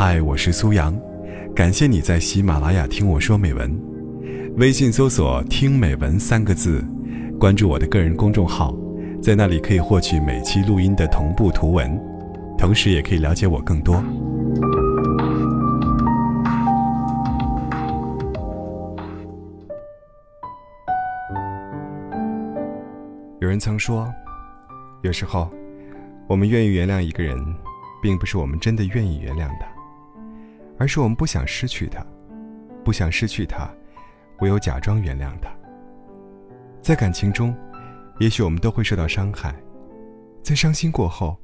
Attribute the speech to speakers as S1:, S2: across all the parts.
S1: 嗨，我是苏阳，感谢你在喜马拉雅听我说美文。微信搜索“听美文”三个字，关注我的个人公众号，在那里可以获取每期录音的同步图文，同时也可以了解我更多。有人曾说，有时候我们愿意原谅一个人，并不是我们真的愿意原谅他，而是我们不想失去他，不想失去他，唯有假装原谅他。在感情中，也许我们都会受到伤害，在伤心过后，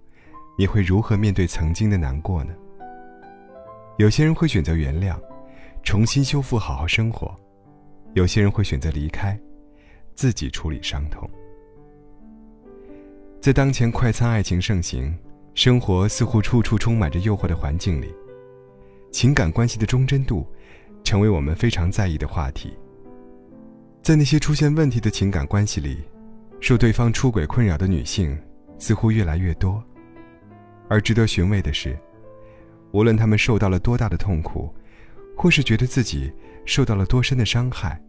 S1: 你会如何面对曾经的难过呢？有些人会选择原谅，重新修复，好好生活；有些人会选择离开，自己处理伤痛。在当前快餐爱情盛行、生活似乎处处充满着诱惑的环境里，情感关系的忠贞度，成为我们非常在意的话题。在那些出现问题的情感关系里，受对方出轨困扰的女性似乎越来越多。而值得寻味的是，无论她们受到了多大的痛苦，或是觉得自己受到了多深的伤害，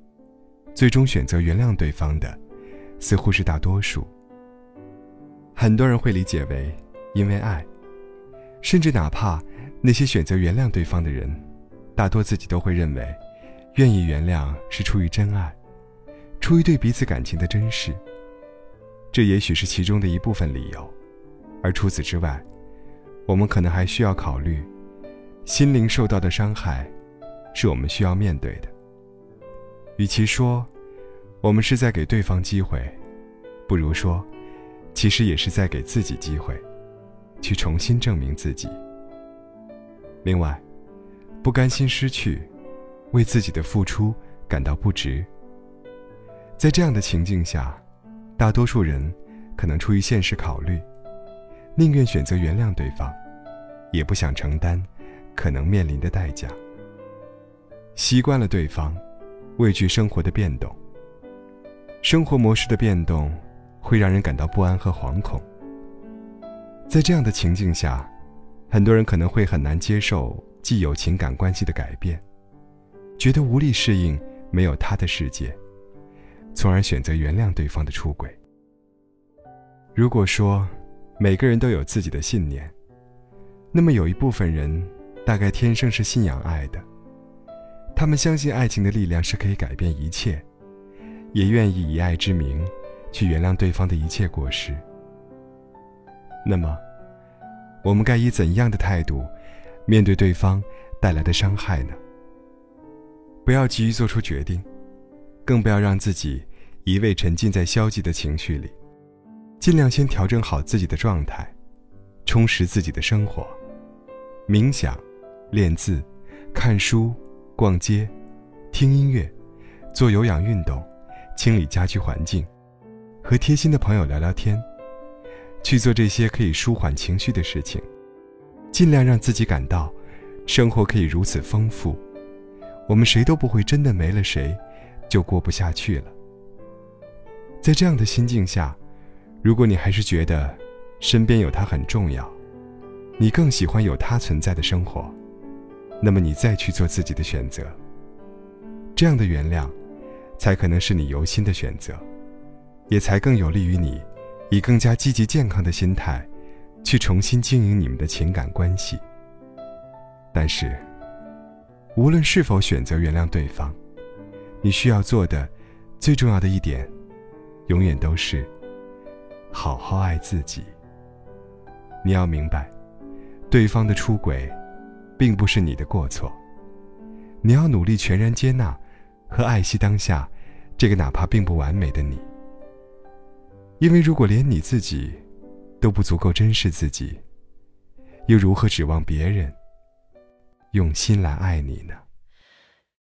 S1: 最终选择原谅对方的，似乎是大多数。很多人会理解为，因为爱，甚至哪怕那些选择原谅对方的人，大多自己都会认为，愿意原谅是出于真爱，出于对彼此感情的珍视。这也许是其中的一部分理由，而除此之外，我们可能还需要考虑，心灵受到的伤害，是我们需要面对的。与其说，我们是在给对方机会，不如说。其实也是在给自己机会，去重新证明自己。另外，不甘心失去，为自己的付出感到不值。在这样的情境下，大多数人可能出于现实考虑，宁愿选择原谅对方，也不想承担可能面临的代价。习惯了对方，畏惧生活的变动，生活模式的变动。会让人感到不安和惶恐。在这样的情境下，很多人可能会很难接受既有情感关系的改变，觉得无力适应没有他的世界，从而选择原谅对方的出轨。如果说每个人都有自己的信念，那么有一部分人大概天生是信仰爱的，他们相信爱情的力量是可以改变一切，也愿意以爱之名。去原谅对方的一切过失。那么，我们该以怎样的态度面对对方带来的伤害呢？不要急于做出决定，更不要让自己一味沉浸在消极的情绪里，尽量先调整好自己的状态，充实自己的生活，冥想、练字、看书、逛街、听音乐、做有氧运动、清理家居环境。和贴心的朋友聊聊天，去做这些可以舒缓情绪的事情，尽量让自己感到生活可以如此丰富。我们谁都不会真的没了谁就过不下去了。在这样的心境下，如果你还是觉得身边有他很重要，你更喜欢有他存在的生活，那么你再去做自己的选择。这样的原谅，才可能是你由心的选择。也才更有利于你，以更加积极健康的心态，去重新经营你们的情感关系。但是，无论是否选择原谅对方，你需要做的最重要的一点，永远都是好好爱自己。你要明白，对方的出轨，并不是你的过错。你要努力全然接纳和爱惜当下，这个哪怕并不完美的你。因为如果连你自己都不足够珍视自己，又如何指望别人用心来爱你呢？